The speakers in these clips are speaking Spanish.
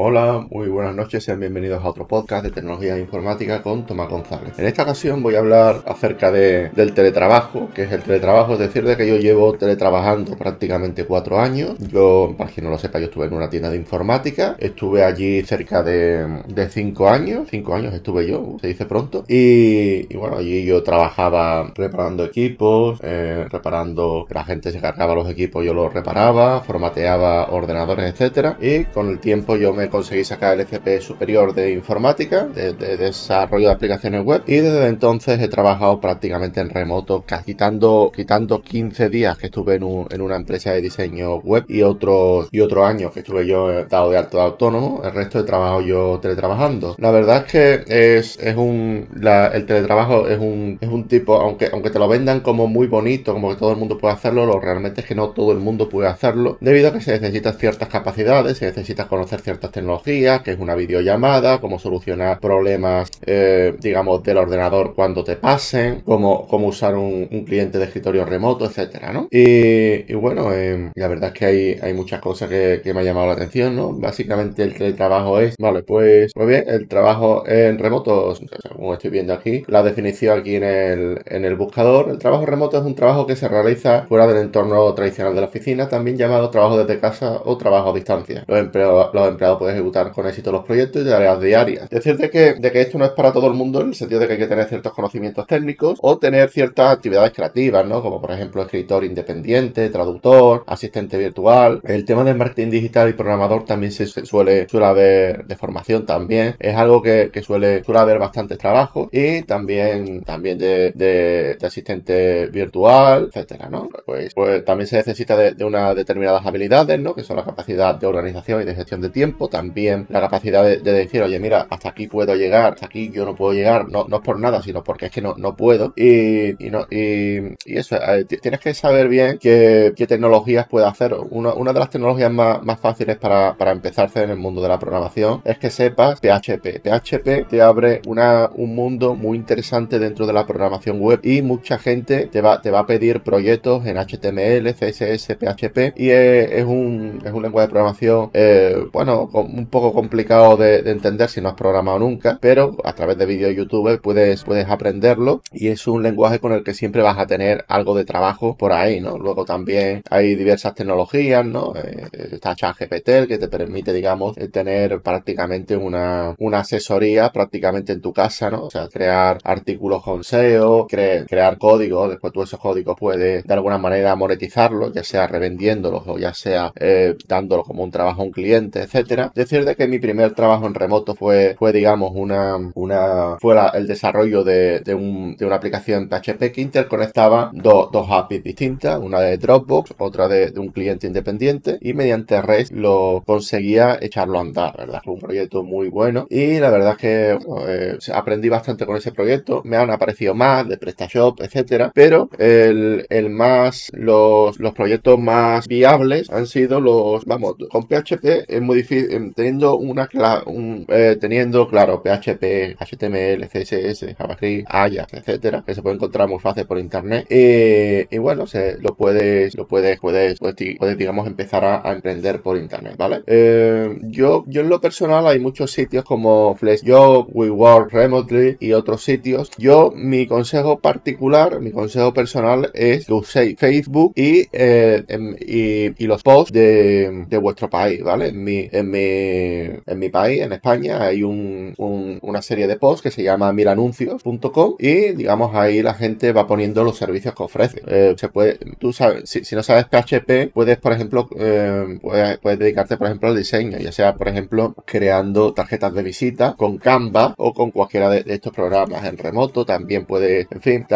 Hola, muy buenas noches, sean bienvenidos a otro podcast de tecnología e informática con Tomás González. En esta ocasión voy a hablar acerca de, del teletrabajo, que es el teletrabajo, es decir, de que yo llevo teletrabajando prácticamente cuatro años. Yo, para quien no lo sepa, yo estuve en una tienda de informática, estuve allí cerca de, de cinco años, cinco años estuve yo, se dice pronto, y, bueno, allí yo trabajaba reparando equipos, eh, reparando la gente se cargaba los equipos, yo los reparaba, formateaba ordenadores, etcétera, y con el tiempo yo me conseguí sacar el FP superior de informática, de, desarrollo de aplicaciones web, y desde entonces he trabajado prácticamente en remoto, quitando, quitando 15 días que estuve en, una empresa de diseño web y otros y otro año que estuve yo dado de alto de autónomo, el resto he trabajado yo teletrabajando. La verdad es que es, es un, el teletrabajo es un, es un tipo, aunque, aunque te lo vendan como muy bonito, como que todo el mundo puede hacerlo, lo realmente es que no todo el mundo puede hacerlo, debido a que se necesitan ciertas capacidades, se necesita conocer ciertas tecnologías, que es una videollamada, cómo solucionar problemas, eh, digamos, del ordenador cuando te pasen, cómo, cómo usar un, cliente de escritorio remoto, etcétera, ¿no? Y, bueno, eh, la verdad es que hay, hay muchas cosas que, me han llamado la atención, ¿no? Básicamente el teletrabajo es, vale, pues, muy bien, el trabajo en remoto, como estoy viendo aquí, la definición aquí en el, en el buscador, el trabajo remoto es un trabajo que se realiza fuera del entorno tradicional de la oficina, también llamado trabajo desde casa o trabajo a distancia. Los empleados, los empleados pueden ejecutar con éxito los proyectos y tareas diarias. Decir de que, de que esto no es para todo el mundo en el sentido de que hay que tener ciertos conocimientos técnicos o tener ciertas actividades creativas, ¿no? Como por ejemplo escritor independiente, traductor, asistente virtual. El tema del marketing digital y programador también se, suele, suele haber de formación también. Es algo que, suele, suele haber bastantes trabajos y también, también de, de, asistente virtual, etcétera, ¿no? Pues, pues también se necesita de, de unas determinadas habilidades, ¿no? Que son la capacidad de organización y de gestión de tiempo, también la capacidad de, decir, oye, mira, hasta aquí puedo llegar, hasta aquí yo no puedo llegar, no, no es por nada, sino porque es que no, no puedo. Y, y, no, y, eso, tienes que saber bien qué, tecnologías puede hacer. Una, una de las tecnologías más, más fáciles para, para empezarse en el mundo de la programación es que sepas PHP. PHP te abre una, un mundo muy interesante dentro de la programación web y mucha gente te va, te va a pedir proyectos en HTML, CSS, PHP y es, un, es un lenguaje de programación, eh, bueno, un poco complicado de, entender si no has programado nunca, pero a través de vídeos YouTube puedes, puedes aprenderlo y es un lenguaje con el que siempre vas a tener algo de trabajo por ahí, ¿no? Luego también hay diversas tecnologías, ¿no? Eh, está ChatGPT que te permite, digamos, eh, tener prácticamente una, una asesoría prácticamente en tu casa, ¿no? Sea, crear artículos con SEO, crear códigos, después tú esos códigos puedes de alguna manera monetizarlos, ya sea revendiéndolos o ya sea eh, dándolo como un trabajo a un cliente, etcétera decir de que mi primer trabajo en remoto fue, fue digamos, una, una, fue el desarrollo de, de, un, de, una aplicación PHP que interconectaba dos APIs distintas, una de Dropbox, otra de, un cliente independiente y mediante REST lo conseguía echarlo a andar, ¿verdad? Fue un proyecto muy bueno y la verdad es que eh, aprendí bastante con ese proyecto, me han aparecido más de PrestaShop, etcétera, pero el, el más, los, los proyectos más viables han sido los, vamos, con PHP es muy difícil, teniendo una un, eh, teniendo claro PHP, HTML, CSS, JavaScript, Ajax, etcétera, que se puede encontrar muy fácil por internet. Eh, y bueno, lo puedes, lo puedes, puedes, puedes, digamos, empezar a, emprender por internet, ¿vale? Eh, yo, yo en lo personal hay muchos sitios como FlexJob, WeWork Remotely y otros sitios. Yo, mi consejo particular, mi consejo personal es que uséis Facebook y, em, y, y, los posts de, de vuestro país, ¿vale? En mi, en mi en mi país, en España, hay una serie de posts que se llama milanuncios.com y digamos ahí la gente va poniendo los servicios que ofrece. Eh, se puede, tú sabes, si, no sabes PHP, puedes, por ejemplo, eh, puedes, dedicarte, por ejemplo, al diseño, ya sea, por ejemplo, creando tarjetas de visita con Canva o con cualquiera de, estos programas en remoto. También puedes, en fin,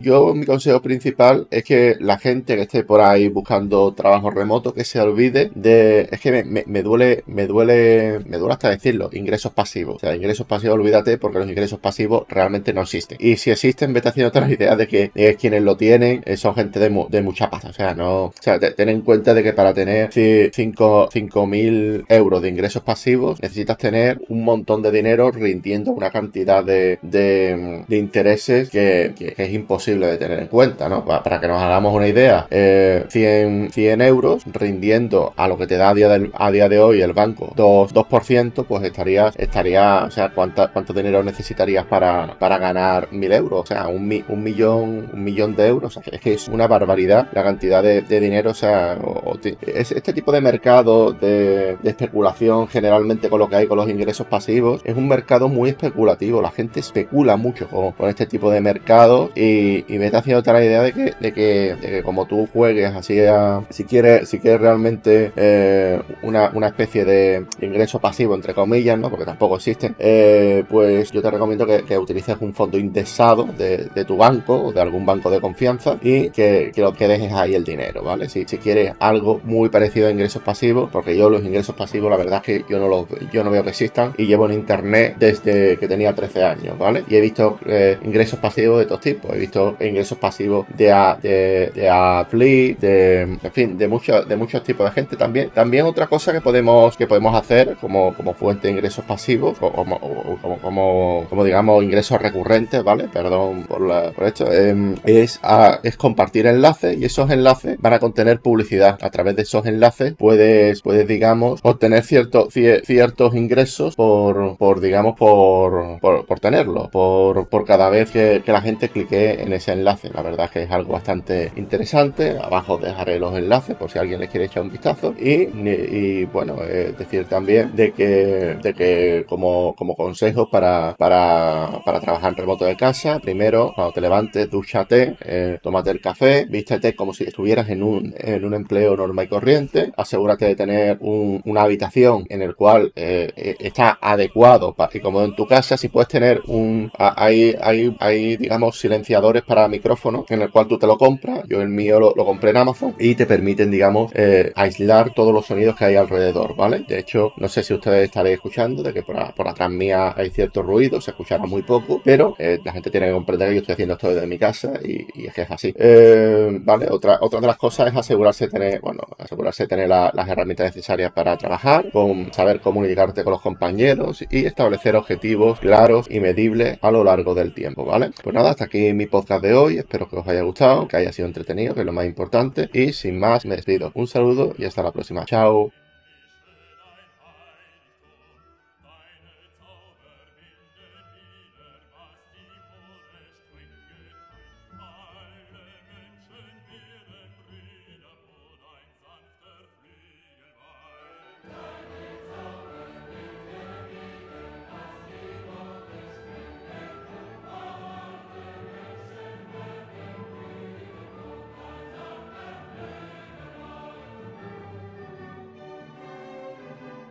yo mi consejo principal es que la gente que esté por ahí buscando trabajo remoto, que se olvide de, es que me duele, me duele me duele hasta decirlo, ingresos pasivos. O sea, ingresos pasivos, olvídate porque los ingresos pasivos realmente no existen. Y si existen, vete haciendo otra idea de que quienes lo tienen eh, son gente de, mucha pasta. O sea, no, o sea, ten en cuenta de que para tener 5 mil euros de ingresos pasivos necesitas tener un montón de dinero rindiendo una cantidad de, intereses que, es imposible de tener en cuenta, ¿no? Para, que nos hagamos una idea, 100, eh, 100 euros rindiendo a lo que te da a día de hoy el banco banco 2, 2% pues estaría, estaría, o sea, ¿cuánta, ¿cuánto dinero necesitarías para, para ganar mil euros? O sea, un, un millón, un millón de euros. Es que es una barbaridad la cantidad de, dinero. O sea, es, este tipo de mercado de, especulación generalmente con lo que hay con los ingresos pasivos es un mercado muy especulativo. La gente especula mucho con, este tipo de mercado y, me está haciendo la idea de que, de que, como tú juegues así si quieres, si quieres realmente eh, una, una especie de ingreso pasivo entre comillas, ¿no? Porque tampoco existen, eh, pues yo te recomiendo que, utilices un fondo indexado de, tu banco o de algún banco de confianza y que, lo, que dejes ahí el dinero, ¿vale? Si, si quieres algo muy parecido a ingresos pasivos, porque yo los ingresos pasivos la verdad es que yo no los yo no veo que existan y llevo en internet desde que tenía 13 años, ¿vale? Y he visto eh, ingresos pasivos de todos tipos, he visto ingresos pasivos de a, de, de de, en fin, de muchos de muchos tipos de gente también. También otra cosa que podemos que podemos hacer como, como fuente de ingresos pasivos o, como, como, como, digamos ingresos recurrentes, ¿vale? Perdón por, la, por esto, em, es, es compartir enlaces y esos enlaces van a contener publicidad. A través de esos enlaces puedes, puedes digamos, obtener ciertos ciertos ingresos por, por digamos, por, por, tenerlo, por, por cada vez que, que la gente clique en ese enlace. La verdad es que es algo bastante interesante. Abajo dejaré los enlaces por si alguien les quiere echar un vistazo. Y, y, bueno, decir también de que, de que como, como consejos para, para, para trabajar remoto de casa, primero, cuando te levantes, dúchate, eh, tómate el café, vístete como si estuvieras en un, en un empleo normal y corriente, asegúrate de tener una habitación en el cual eh, eh, está adecuado para, y como en tu casa, si puedes tener un, hay, hay, hay, digamos, silenciadores para micrófono en el cual tú te lo compras, yo el mío lo, lo compré en Amazon y te permiten, digamos, aislar todos los sonidos que hay alrededor, ¿vale? De hecho, no sé si ustedes estaréis escuchando, de que por, atrás mía hay cierto ruido, se escuchará muy poco, pero eh, la gente tiene que comprender que yo estoy haciendo esto desde mi casa y, es que es así. Eh, vale, otra, otra de las cosas es asegurarse de tener, bueno, asegurarse de tener las herramientas necesarias para trabajar, con saber comunicarte con los compañeros y establecer objetivos claros y medibles a lo largo del tiempo, ¿vale? Pues nada, hasta aquí mi podcast de hoy, espero que os haya gustado, que haya sido entretenido, que es lo más importante y sin más me despido. Un saludo y hasta la próxima. Chao.